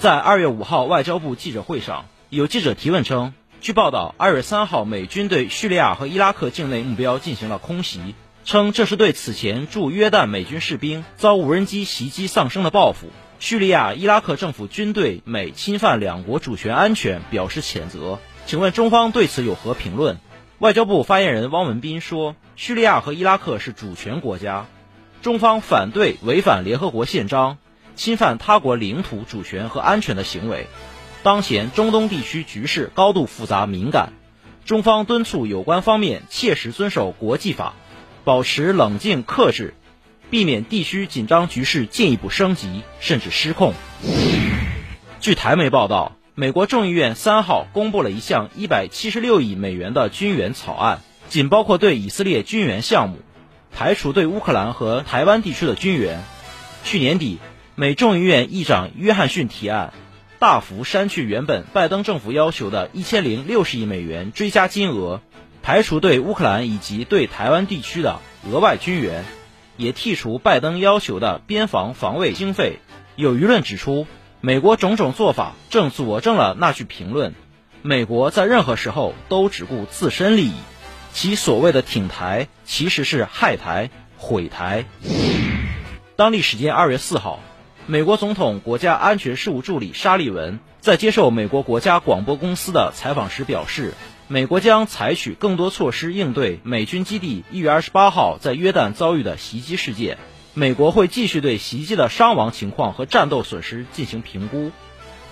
在二月五号外交部记者会上，有记者提问称，据报道，二月三号美军对叙利亚和伊拉克境内目标进行了空袭，称这是对此前驻约旦美军士兵遭无人机袭击丧生的报复。叙利亚、伊拉克政府军对美侵犯两国主权安全表示谴责。请问中方对此有何评论？外交部发言人汪文斌说：“叙利亚和伊拉克是主权国家，中方反对违反联合国宪章、侵犯他国领土主权和安全的行为。当前中东地区局势高度复杂敏感，中方敦促有关方面切实遵守国际法，保持冷静克制，避免地区紧张局势进一步升级甚至失控。”据台媒报道。美国众议院三号公布了一项一百七十六亿美元的军援草案，仅包括对以色列军援项目，排除对乌克兰和台湾地区的军援。去年底，美众议院议长约翰逊提案，大幅删去原本拜登政府要求的一千零六十亿美元追加金额，排除对乌克兰以及对台湾地区的额外军援，也剔除拜登要求的边防防卫经费。有舆论指出。美国种种做法正佐证了那句评论：美国在任何时候都只顾自身利益，其所谓的挺台其实是害台、毁台。当地时间二月四号，美国总统国家安全事务助理沙利文在接受美国国家广播公司的采访时表示，美国将采取更多措施应对美军基地一月二十八号在约旦遭遇的袭击事件。美国会继续对袭击的伤亡情况和战斗损失进行评估。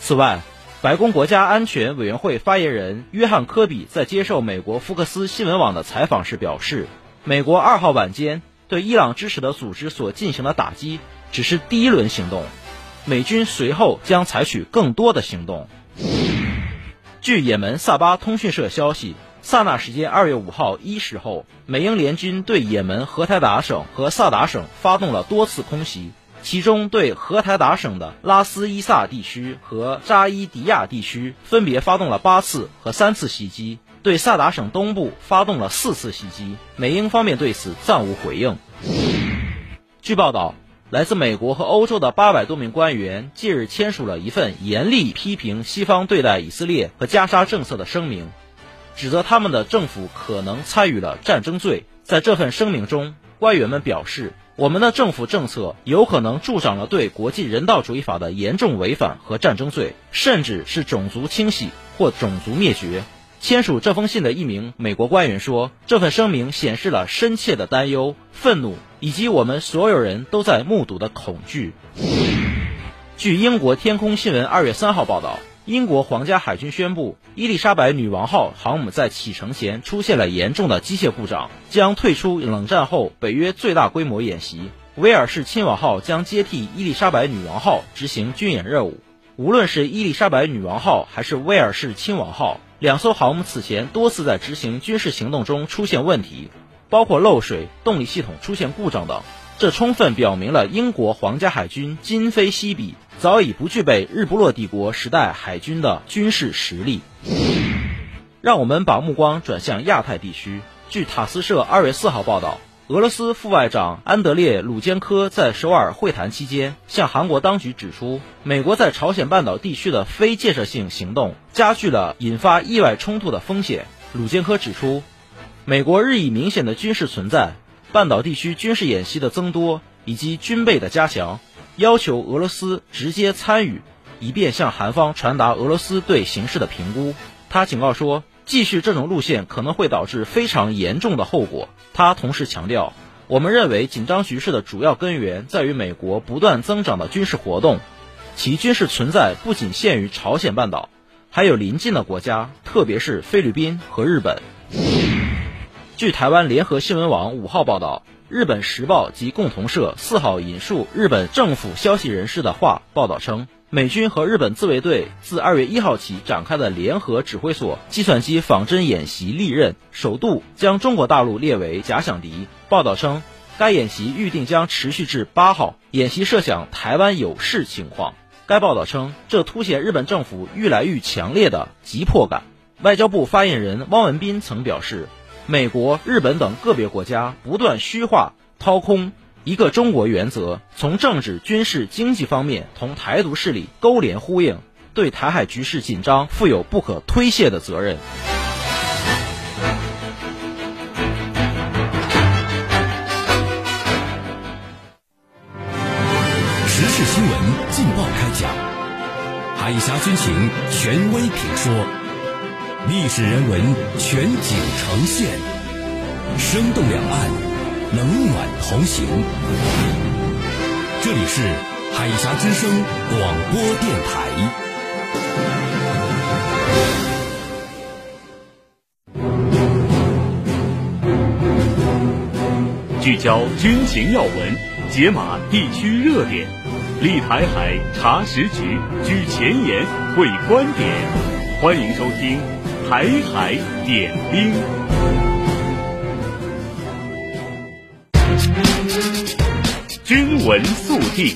此外，白宫国家安全委员会发言人约翰·科比在接受美国福克斯新闻网的采访时表示，美国二号晚间对伊朗支持的组织所进行的打击只是第一轮行动，美军随后将采取更多的行动。据也门萨巴通讯社消息。萨那时间二月五号一时后，美英联军对也门荷台达省和萨达省发动了多次空袭，其中对荷台达省的拉斯伊萨地区和扎伊迪亚地区分别发动了八次和三次袭击，对萨达省东部发动了四次袭击。美英方面对此暂无回应。据报道，来自美国和欧洲的八百多名官员近日签署了一份严厉批评西方对待以色列和加沙政策的声明。指责他们的政府可能参与了战争罪。在这份声明中，官员们表示，我们的政府政策有可能助长了对国际人道主义法的严重违反和战争罪，甚至是种族清洗或种族灭绝。签署这封信的一名美国官员说，这份声明显示了深切的担忧、愤怒，以及我们所有人都在目睹的恐惧。据英国天空新闻二月三号报道。英国皇家海军宣布，伊丽莎白女王号航母在启程前出现了严重的机械故障，将退出冷战后北约最大规模演习。威尔士亲王号将接替伊丽莎白女王号执行军演任务。无论是伊丽莎白女王号还是威尔士亲王号，两艘航母此前多次在执行军事行动中出现问题，包括漏水、动力系统出现故障等。这充分表明了英国皇家海军今非昔比。早已不具备日不落帝国时代海军的军事实力。让我们把目光转向亚太地区。据塔斯社二月四号报道，俄罗斯副外长安德烈·鲁坚科在首尔会谈期间，向韩国当局指出，美国在朝鲜半岛地区的非建设性行动加剧了引发意外冲突的风险。鲁坚科指出，美国日益明显的军事存在、半岛地区军事演习的增多以及军备的加强。要求俄罗斯直接参与，以便向韩方传达俄罗斯对形势的评估。他警告说，继续这种路线可能会导致非常严重的后果。他同时强调，我们认为紧张局势的主要根源在于美国不断增长的军事活动，其军事存在不仅限于朝鲜半岛，还有邻近的国家，特别是菲律宾和日本。据台湾联合新闻网五号报道，日本时报及共同社四号引述日本政府消息人士的话报道称，美军和日本自卫队自二月一号起展开的联合指挥所计算机仿真演习历任，首度将中国大陆列为假想敌。报道称，该演习预定将持续至八号，演习设想台湾有事情况。该报道称，这凸显日本政府愈来愈强烈的急迫感。外交部发言人汪文斌曾表示，美国、日本等个别国家不断虚化、掏空“一个中国”原则，从政治、军事、经济方面同台独势力勾连呼应，对台海局势紧张负有不可推卸的责任。时事新闻劲爆开讲，海峡军情权威评说。历史人文全景呈现，生动两岸，冷暖同行。这里是海峡之声广播电台。聚焦军情要闻，解码地区热点，立台海查实局，举前沿会观点，欢迎收听。台海点兵，军闻速递。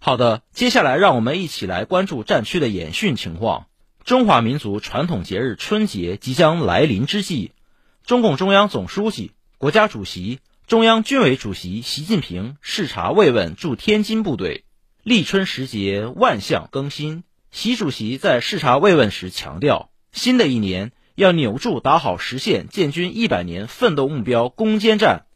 好的，接下来让我们一起来关注战区的演训情况。中华民族传统节日春节即将来临之际，中共中央总书记、国家主席、中央军委主席习近平视察慰问驻天津部队。立春时节，万象更新。习主席在视察慰问时强调，新的一年要扭住打好实现建军一百年奋斗目标攻坚战，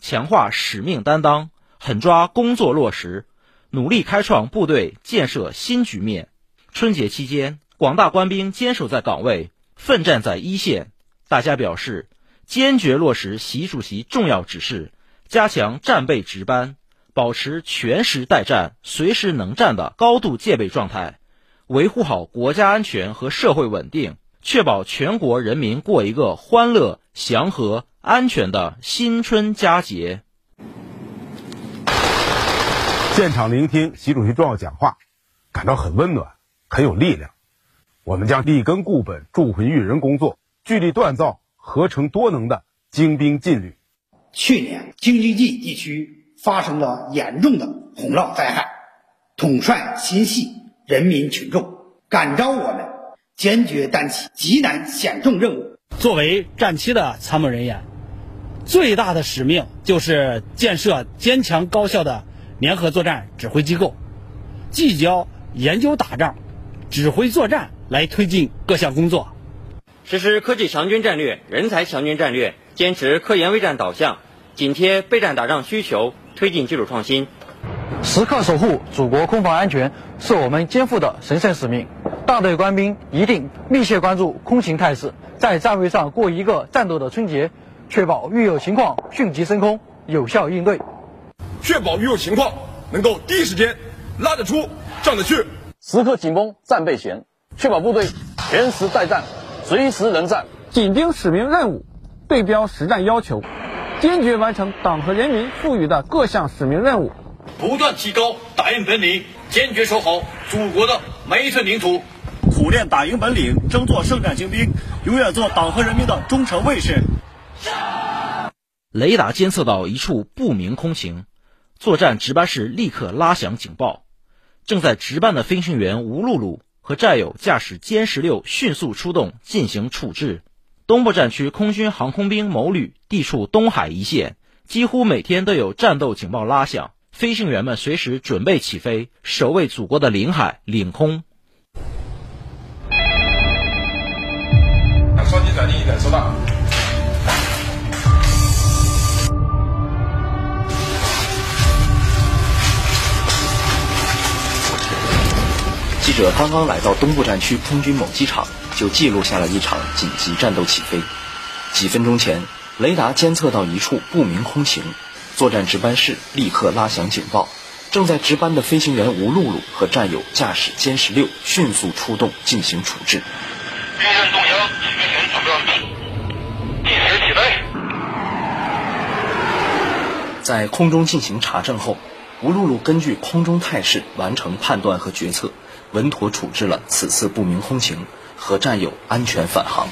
强化使命担当，狠抓工作落实，努力开创部队建设新局面。春节期间，广大官兵坚守在岗位，奋战在一线。大家表示，坚决落实习主席重要指示，加强战备值班。保持全时待战、随时能战的高度戒备状态，维护好国家安全和社会稳定，确保全国人民过一个欢乐、祥和、安全的新春佳节。现场聆听习主席重要讲话，感到很温暖，很有力量。我们将立根固本、铸魂育人工作，聚力锻造合成多能的精兵劲旅。去年京津冀地区。发生了严重的洪涝灾害，统帅心系人民群众，感召我们坚决担起极难险重任务。作为战区的参谋人员，最大的使命就是建设坚强高效的联合作战指挥机构，聚焦研究打仗、指挥作战来推进各项工作，实施科技强军战略、人才强军战略，坚持科研备战导向，紧贴备战打仗需求。推进技术创新，时刻守护祖国空防安全是我们肩负的神圣使命。大队官兵一定密切关注空情态势，在战位上过一个战斗的春节，确保遇有情况迅即升空，有效应对。确保遇有情况能够第一时间拉得出、上得去。时刻紧绷战备弦，确保部队全时待战，随时能战。紧盯使命任务，对标实战要求。坚决完成党和人民赋予的各项使命任务，不断提高打赢本领，坚决守好祖国的每一寸领土，苦练打赢本领，争做胜战精兵，永远做党和人民的忠诚卫士。雷达监测到一处不明空情，作战值班室立刻拉响警报。正在值班的飞行员吴露露和战友驾驶歼十六迅速出动进行处置。东部战区空军航空兵某旅地处东海一线，几乎每天都有战斗警报拉响，飞行员们随时准备起飞，守卫祖国的领海领空。双击暂停一点收到。记者刚刚来到东部战区空军某机场。就记录下了一场紧急战斗起飞。几分钟前，雷达监测到一处不明空情，作战值班室立刻拉响警报。正在值班的飞行员吴露露和战友驾驶歼十六迅速出动进行处置。运任动摇，全员准备完毕，计时起飞。在空中进行查证后，吴露露根据空中态势完成判断和决策，稳妥处置了此次不明空情，和战友安全返航。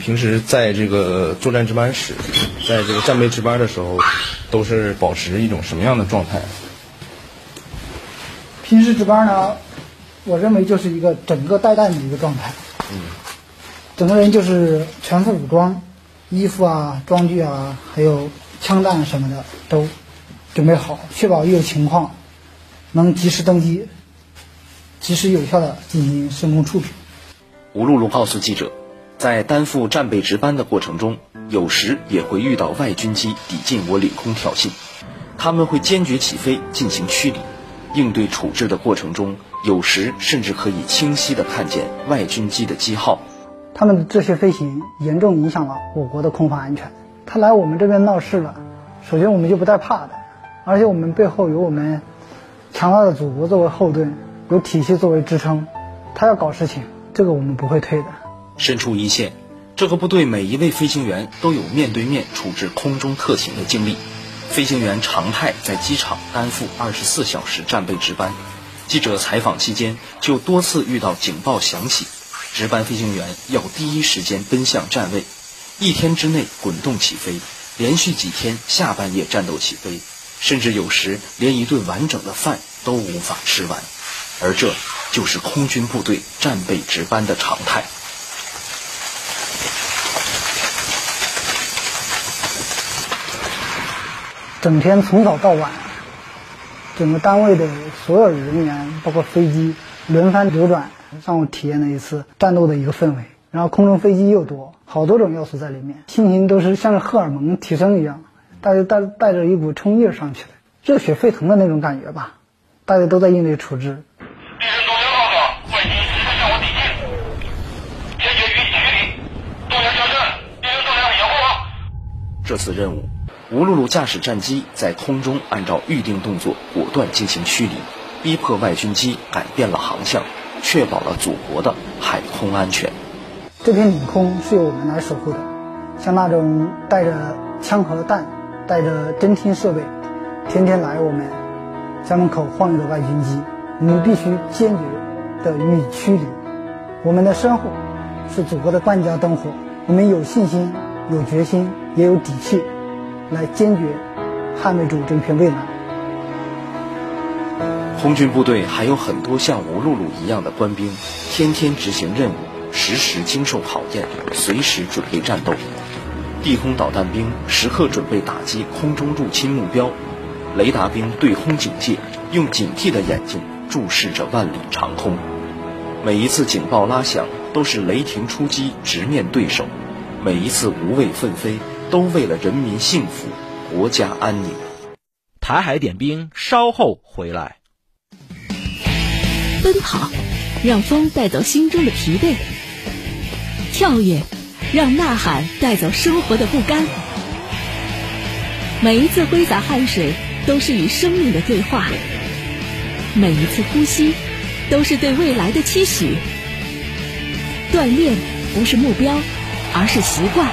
平时在这个作战值班室，在这个战备值班的时候，都是保持一种什么样的状态？平时值班呢，我认为就是一个整个带弹的一个状态。嗯。整个人就是全副武装，衣服啊、装具啊，还有枪弹什么的都准备好，确保一有情况能及时登机，及时有效的进行升空处置。吴露露告诉记者。在担负战备值班的过程中，有时也会遇到外军机抵近我领空挑衅，他们会坚决起飞进行驱离。应对处置的过程中，有时甚至可以清晰地看见外军机的机号。他们的这些飞行严重影响了我国的空防安全。他来我们这边闹事了，首先我们就不带怕的，而且我们背后有我们强大的祖国作为后盾，有体系作为支撑。他要搞事情，这个我们不会退的。身处一线，这个部队每一位飞行员都有面对面处置空中特勤的经历。飞行员常态在机场担负二十四小时战备值班。记者采访期间，就多次遇到警报响起，值班飞行员要第一时间奔向站位，一天之内滚动起飞，连续几天下半夜战斗起飞，甚至有时连一顿完整的饭都无法吃完。而这就是空军部队战备值班的常态。整天从早到晚，整个单位的所有人员，包括飞机轮番流转，让我体验了一次战斗的一个氛围。然后空中飞机又多，好多种要素在里面，心情都是像是荷尔蒙提升一样，大家带带着一股冲劲上去的，热血沸腾的那种感觉吧。大家都在应对处置。这次任务。吴露露驾驶战机在空中按照预定动作果断进行驱离，逼迫外军机改变了航向，确保了祖国的海空安全。这片领空是由我们来守护的，像那种带着枪和弹、带着侦听设备，天天来我们家门口晃悠的外军机，我们必须坚决地予以驱离。我们的身后是祖国的万家灯火，我们有信心、有决心，也有底气。来坚决捍卫住这片蔚蓝。空军部队还有很多像吴露露一样的官兵，天天执行任务，时时经受考验，随时准备战斗。地空导弹兵时刻准备打击空中入侵目标，雷达兵对空警戒，用警惕的眼睛注视着万里长空。每一次警报拉响，都是雷霆出击，直面对手；每一次无畏奋飞。都为了人民幸福、国家安宁。台海点兵，稍后回来。奔跑，让风带走心中的疲惫；跳跃，让呐喊带走生活的不甘。每一次挥洒汗水，都是与生命的对话；每一次呼吸，都是对未来的期许。锻炼不是目标，而是习惯。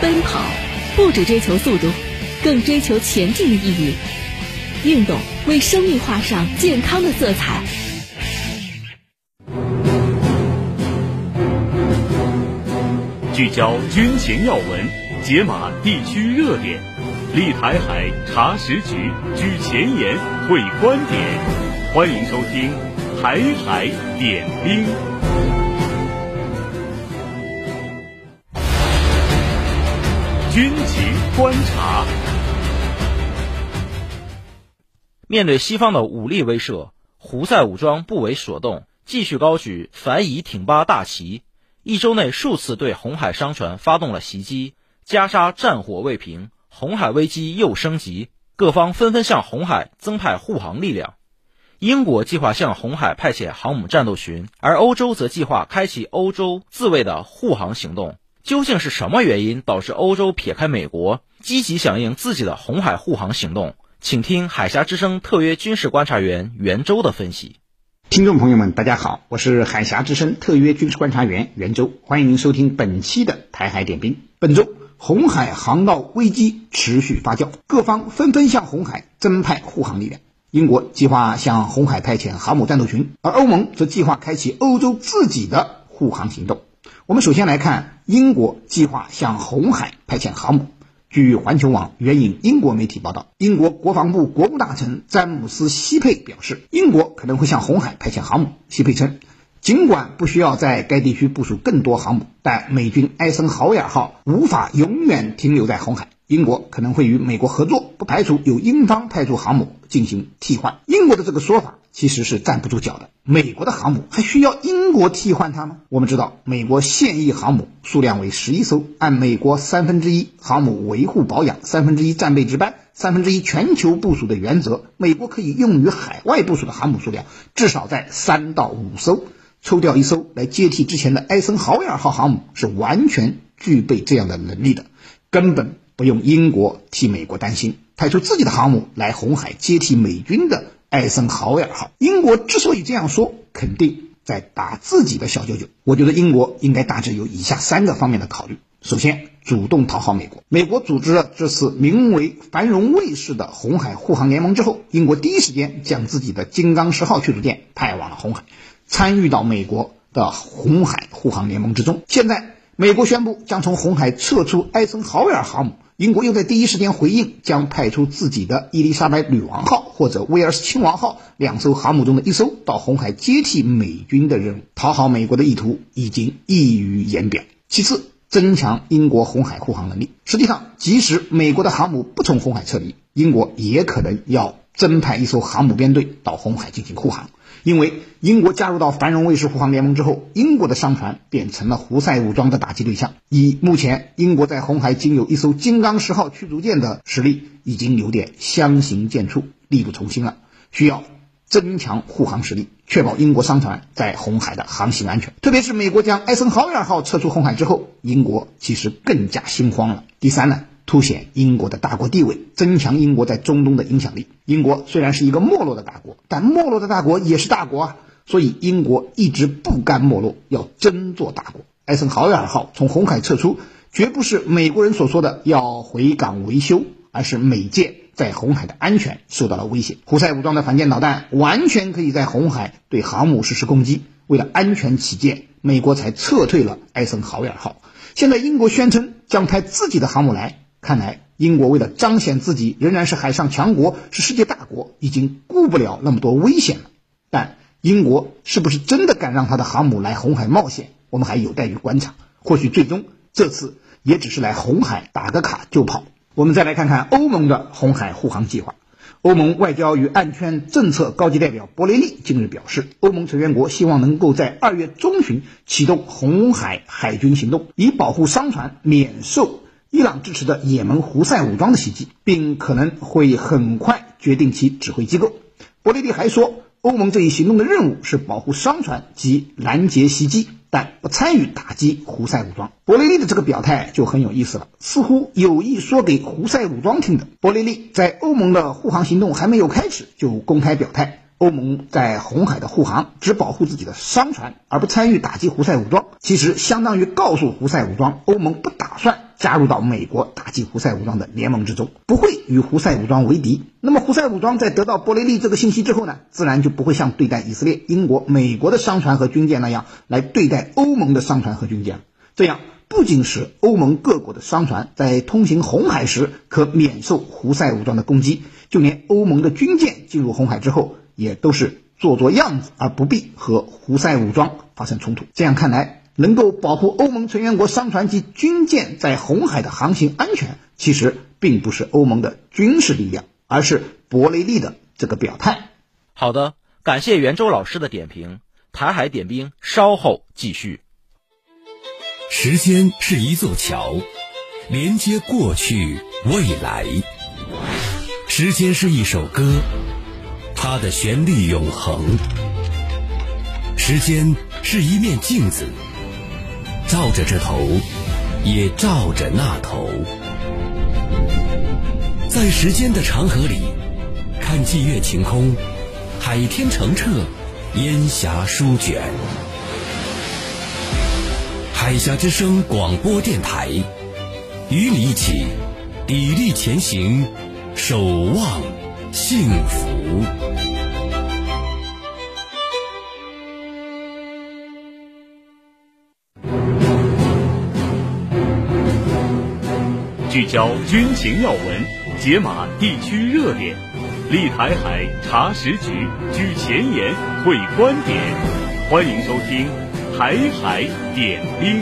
奔跑不只追求速度，更追求前进的意义。运动为生命画上健康的色彩。聚焦军情要闻，解码地区热点，立台海查实局，举前沿会观点。欢迎收听《台海点兵》。军情观察。面对西方的武力威慑，胡塞武装不为所动，继续高举反以挺巴大旗。一周内数次对红海商船发动了袭击，加沙战火未平，红海危机又升级，各方纷纷向红海增派护航力量。英国计划向红海派遣航母战斗群，而欧洲则计划开启欧洲自卫的护航行动。究竟是什么原因导致欧洲撇开美国，积极响应自己的红海护航行动？请听海峡之声特约军事观察员袁周的分析。听众朋友们，大家好，我是海峡之声特约军事观察员袁周，欢迎您收听本期的台海点兵。本周，红海航道危机持续发酵，各方纷纷向红海增派护航力量。英国计划向红海派遣航母战斗群，而欧盟则计划开启欧洲自己的护航行动。我们首先来看英国计划向红海派遣航母。据环球网援引英国媒体报道，英国国防部国务大臣詹姆斯·西佩表示，英国可能会向红海派遣航母。西佩称，尽管不需要在该地区部署更多航母，但美军艾森豪威尔号无法永远停留在红海。英国可能会与美国合作，不排除由英方派出航母进行替换。英国的这个说法其实是站不住脚的。美国的航母还需要英国替换它吗？我们知道，美国现役航母数量为十一艘，按美国三分之一航母维护保养、三分之一战备值班、三分之一全球部署的原则，美国可以用于海外部署的航母数量至少在三到五艘。抽调一艘来接替之前的艾森豪威尔号航母，是完全具备这样的能力的，根本。不用英国替美国担心，派出自己的航母来红海接替美军的艾森豪威尔号。英国之所以这样说，肯定在打自己的小九九。我觉得英国应该大致有以下三个方面的考虑：首先，主动讨好美国。美国组织了这次名为“繁荣卫士”的红海护航联盟之后，英国第一时间将自己的“金刚十号”驱逐舰派往了红海，参与到美国的红海护航联盟之中。现在，美国宣布将从红海撤出艾森豪威尔航母。英国又在第一时间回应，将派出自己的伊丽莎白女王号或者威尔斯亲王号两艘航母中的一艘到红海接替美军的任务，讨好美国的意图已经溢于言表。其次，增强英国红海护航能力。实际上，即使美国的航母不从红海撤离，英国也可能要增派一艘航母编队到红海进行护航。因为英国加入到繁荣卫士护航联盟之后，英国的商船变成了胡塞武装的打击对象。以目前英国在红海仅有一艘金刚十号驱逐舰的实力，已经有点相形见绌，力不从心了。需要增强护航实力，确保英国商船在红海的航行安全。特别是美国将艾森豪威尔号撤出红海之后，英国其实更加心慌了。第三呢？凸显英国的大国地位，增强英国在中东的影响力。英国虽然是一个没落的大国，但没落的大国也是大国啊，所以英国一直不甘没落，要争做大国。艾森豪威尔号从红海撤出，绝不是美国人所说的要回港维修，而是美舰在红海的安全受到了威胁。胡塞武装的反舰导弹完全可以在红海对航母实施攻击，为了安全起见，美国才撤退了艾森豪威尔号。现在英国宣称将派自己的航母来。看来，英国为了彰显自己仍然是海上强国，是世界大国，已经顾不了那么多危险了。但英国是不是真的敢让他的航母来红海冒险？我们还有待于观察。或许最终这次也只是来红海打个卡就跑。我们再来看看欧盟的红海护航计划。欧盟外交与安全政策高级代表博雷利近日表示，欧盟成员国希望能够在二月中旬启动红海海军行动，以保护商船免受。伊朗支持的也门胡塞武装的袭击，并可能会很快决定其指挥机构。博雷利还说，欧盟这一行动的任务是保护商船及拦截袭击，但不参与打击胡塞武装。博雷利的这个表态就很有意思了，似乎有意说给胡塞武装听的。博雷利在欧盟的护航行动还没有开始，就公开表态。欧盟在红海的护航只保护自己的商船，而不参与打击胡塞武装，其实相当于告诉胡塞武装，欧盟不打算加入到美国打击胡塞武装的联盟之中，不会与胡塞武装为敌。那么胡塞武装在得到博雷利这个信息之后呢，自然就不会像对待以色列、英国、美国的商船和军舰那样来对待欧盟的商船和军舰。这样不仅使欧盟各国的商船在通行红海时可免受胡塞武装的攻击，就连欧盟的军舰进入红海之后。也都是做做样子，而不必和胡塞武装发生冲突。这样看来，能够保护欧盟成员国商船及军舰在红海的航行安全，其实并不是欧盟的军事力量，而是博雷利的这个表态。好的，感谢袁周老师的点评。台海点兵稍后继续。时间是一座桥，连接过去未来。时间是一首歌。它的旋律永恒，时间是一面镜子，照着这头，也照着那头。在时间的长河里，看霁月晴空，海天澄澈，烟霞舒卷。海峡之声广播电台，与你一起砥砺前行，守望幸福。聚焦军情要闻，解码地区热点，立台海查实局，举前沿，会观点。欢迎收听《台海点兵》。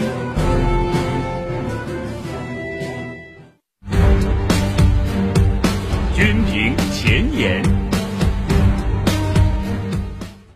军评前沿，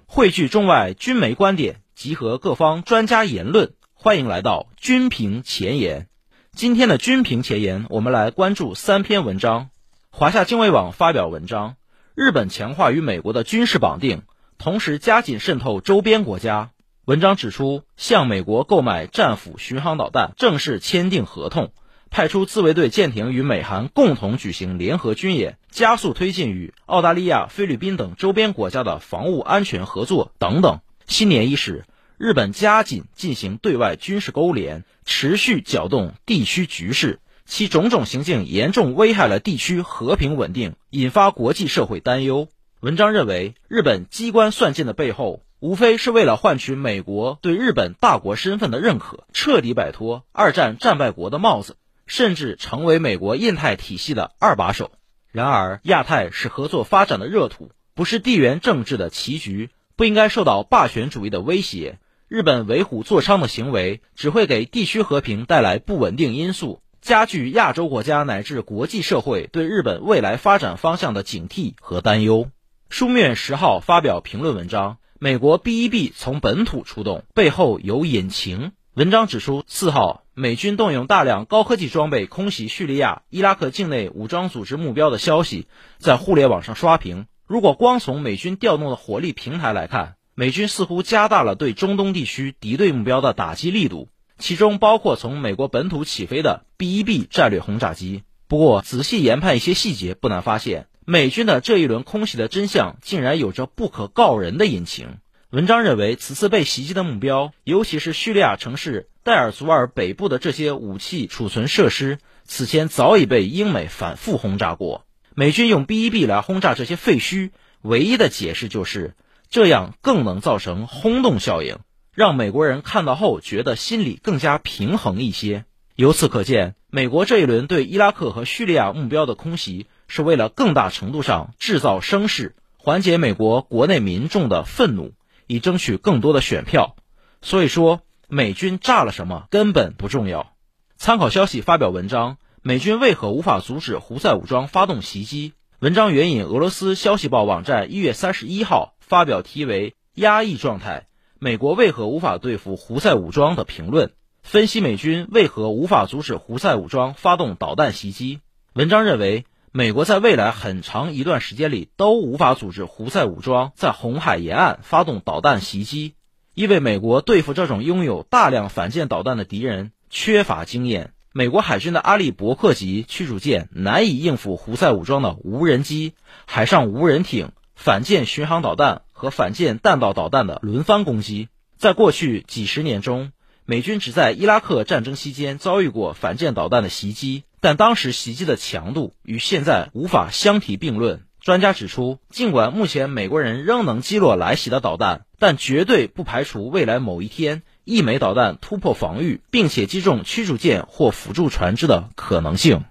汇聚中外军媒观点，集合各方专家言论。欢迎来到军评前沿。今天的军评前沿，我们来关注三篇文章。华夏经纬网发表文章：日本强化与美国的军事绑定，同时加紧渗透周边国家。文章指出，向美国购买战斧巡航导弹，正式签订合同，派出自卫队舰艇与美韩共同举行联合军演，加速推进与澳大利亚、菲律宾等周边国家的防务安全合作等等。新年伊始。日本加紧进行对外军事勾连，持续搅动地区局势，其种种行径严重危害了地区和平稳定，引发国际社会担忧。文章认为，日本机关算尽的背后，无非是为了换取美国对日本大国身份的认可，彻底摆脱二战战败国的帽子，甚至成为美国印太体系的二把手。然而，亚太是合作发展的热土，不是地缘政治的棋局，不应该受到霸权主义的威胁。日本为虎作伥的行为只会给地区和平带来不稳定因素，加剧亚洲国家乃至国际社会对日本未来发展方向的警惕和担忧。书面十号发表评论文章，美国 B-1B 从本土出动，背后有隐情。文章指出，四号美军动用大量高科技装备空袭叙利亚、伊拉克境内武装组织目标的消息在互联网上刷屏。如果光从美军调动的火力平台来看，美军似乎加大了对中东地区敌对目标的打击力度，其中包括从美国本土起飞的 B-1B 战略轰炸机。不过，仔细研判一些细节，不难发现，美军的这一轮空袭的真相竟然有着不可告人的隐情。文章认为，此次被袭击的目标，尤其是叙利亚城市代尔祖尔北部的这些武器储存设施，此前早已被英美反复轰炸过。美军用 B-1B 来轰炸这些废墟，唯一的解释就是。这样更能造成轰动效应，让美国人看到后觉得心里更加平衡一些。由此可见，美国这一轮对伊拉克和叙利亚目标的空袭，是为了更大程度上制造声势，缓解美国国内民众的愤怒，以争取更多的选票。所以说，美军炸了什么根本不重要。参考消息发表文章：美军为何无法阻止胡塞武装发动袭击？文章援引俄罗斯消息报网站一月三十一号。发表题为“压抑状态，美国为何无法对付胡塞武装”的评论，分析美军为何无法阻止胡塞武装发动导弹袭击。文章认为，美国在未来很长一段时间里都无法阻止胡塞武装在红海沿岸发动导弹袭击，因为美国对付这种拥有大量反舰导弹的敌人缺乏经验。美国海军的阿利伯克级驱逐舰难以应付胡塞武装的无人机、海上无人艇。反舰巡航导弹和反舰弹道导弹的轮番攻击，在过去几十年中，美军只在伊拉克战争期间遭遇过反舰导弹的袭击，但当时袭击的强度与现在无法相提并论。专家指出，尽管目前美国人仍能击落来袭的导弹，但绝对不排除未来某一天一枚导弹突破防御，并且击中驱逐舰或辅助船只的可能性。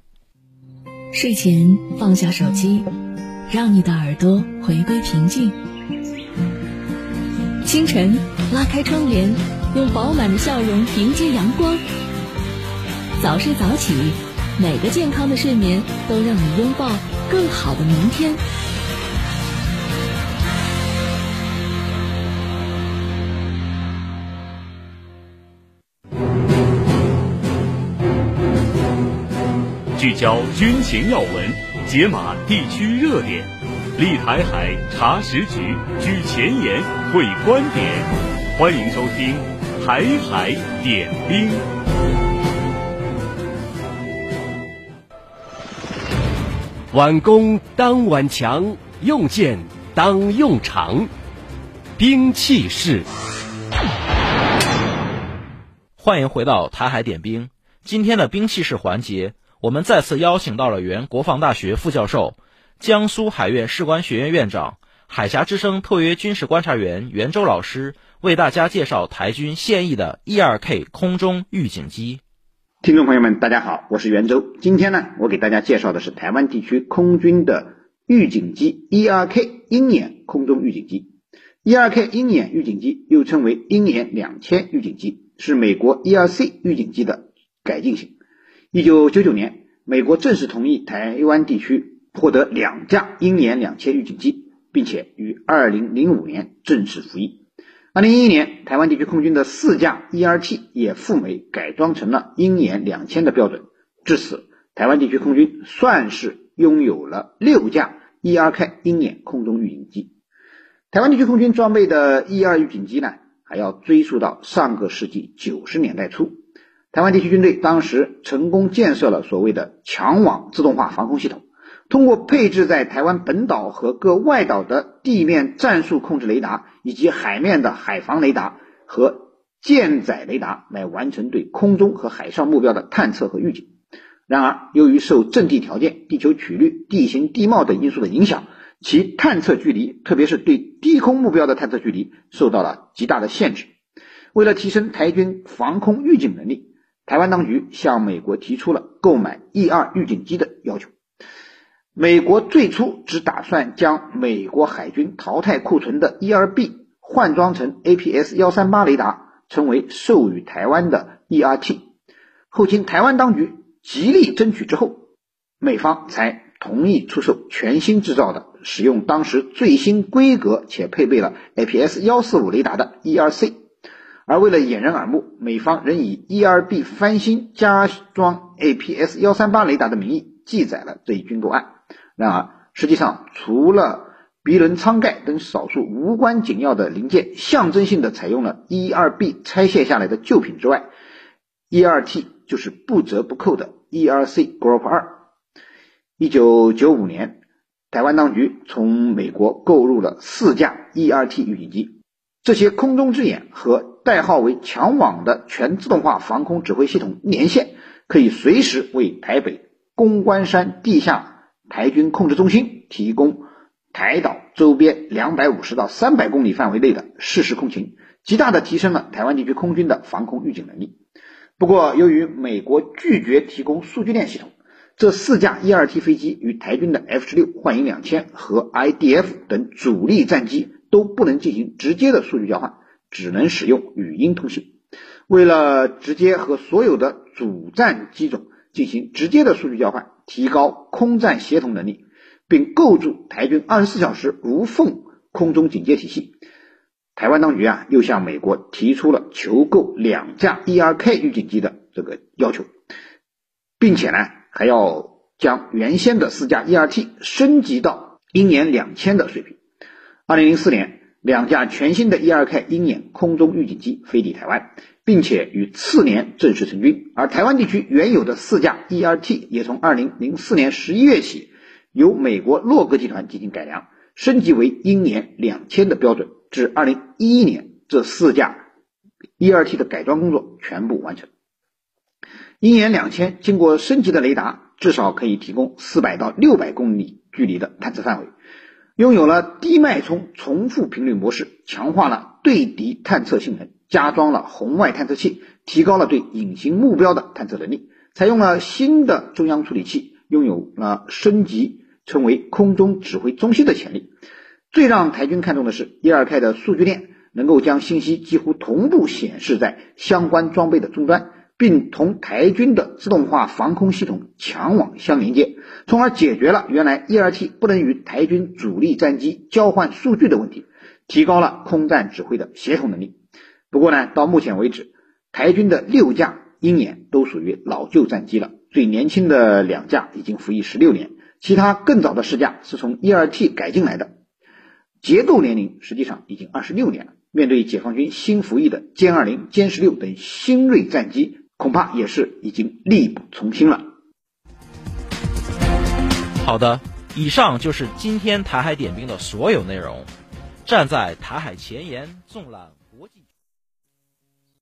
睡前放下手机。让你的耳朵回归平静。清晨拉开窗帘，用饱满的笑容迎接阳光。早睡早起，每个健康的睡眠都让你拥抱更好的明天。聚焦军情要闻。解码地区热点，立台海查实局，居前沿，会观点。欢迎收听《台海点兵》。挽弓当挽强，用箭当用长。兵器室。欢迎回到台海点兵。今天的兵器式环节，我们再次邀请到了原国防大学副教授、江苏海院士官学院院长、海峡之声特约军事观察员袁周老师，为大家介绍台军现役的 E-2K 空中预警机。听众朋友们，大家好，我是袁周。今天呢，我给大家介绍的是台湾地区空军的预警机 E-2K 鹰眼空中预警机。E-2K 鹰眼预警机又称为鹰眼两千预警机，是美国 E-2C 预警机的改进型。一九九九年，美国正式同意台湾地区获得两架鹰眼两千预警机，并且于二零零五年正式服役。二零一一年，台湾地区空军的四架 ERT 也赴美改装成了鹰眼两千的标准。至此，台湾地区空军算是拥有了六架 ERK 鹰眼空中预警机。台湾地区空军装备的 E-2 预警机呢，还要追溯到上个世纪九十年代初。台湾地区军队当时成功建设了所谓的强网自动化防空系统。通过配置在台湾本岛和各外岛的地面战术控制雷达，以及海面的海防雷达和舰载雷达，来完成对空中和海上目标的探测和预警。然而，由于受阵地条件、地球曲率、地形地貌等因素的影响，其探测距离，特别是对低空目标的探测距离，受到了极大的限制。为了提升台军防空预警能力，台湾当局向美国提出了购买 E-2 预警机的要求。美国最初只打算将美国海军淘汰库存的 E-2B 换装成 APS-138 雷达，成为授予台湾的 E-RT。后经台湾当局极力争取之后，美方才同意出售全新制造的、使用当时最新规格且配备了 APS-145 雷达的 E-2C。而为了掩人耳目，美方仍以 E-2B 翻新加装 APS-138 雷达的名义记载了这一军购案。然而，实际上，除了鼻轮舱盖等少数无关紧要的零件，象征性的采用了 E-2B 拆卸下来的旧品之外，E-2T 就是不折不扣的 E-2C Group 2。一九九五年，台湾当局从美国购入了四架 E-2T 预警机，这些空中之眼和代号为强网的全自动化防空指挥系统连线，可以随时为台北公关山地下。台军控制中心提供台岛周边两百五十到三百公里范围内的实时空情，极大的提升了台湾地区空军的防空预警能力。不过，由于美国拒绝提供数据链系统，这四架 E-2T 飞机与台军的 F 十六幻影两千和 IDF 等主力战机都不能进行直接的数据交换，只能使用语音通信。为了直接和所有的主战机种进行直接的数据交换。提高空战协同能力，并构筑台军二十四小时无缝空中警戒体系。台湾当局啊，又向美国提出了求购两架 E-2K 预警机的这个要求，并且呢，还要将原先的四架 ERT 升级到一年两千的水平。二零零四年，两架全新的 E-2K 鹰眼空中预警机飞抵台湾。并且于次年正式成军，而台湾地区原有的四架 ERT 也从二零零四年十一月起，由美国洛格集团进行改良，升级为鹰眼两千的标准。至二零一一年，这四架 ERT 的改装工作全部完成。鹰眼两千经过升级的雷达，至少可以提供四百到六百公里距离的探测范围，拥有了低脉冲重复频率模式，强化了对敌探测性能。加装了红外探测器，提高了对隐形目标的探测能力。采用了新的中央处理器，拥有了升级成为空中指挥中心的潜力。最让台军看重的是，E-2K 的数据链能够将信息几乎同步显示在相关装备的终端，并同台军的自动化防空系统强网相连接，从而解决了原来 ERT 不能与台军主力战机交换数据的问题，提高了空战指挥的协同能力。不过呢，到目前为止，台军的六架鹰眼都属于老旧战机了。最年轻的两架已经服役十六年，其他更早的四架是从 ERT 改进来的，结构年龄实际上已经二十六年了。面对解放军新服役的歼二零、歼十六等新锐战机，恐怕也是已经力不从心了。好的，以上就是今天台海点兵的所有内容。站在台海前沿，纵览。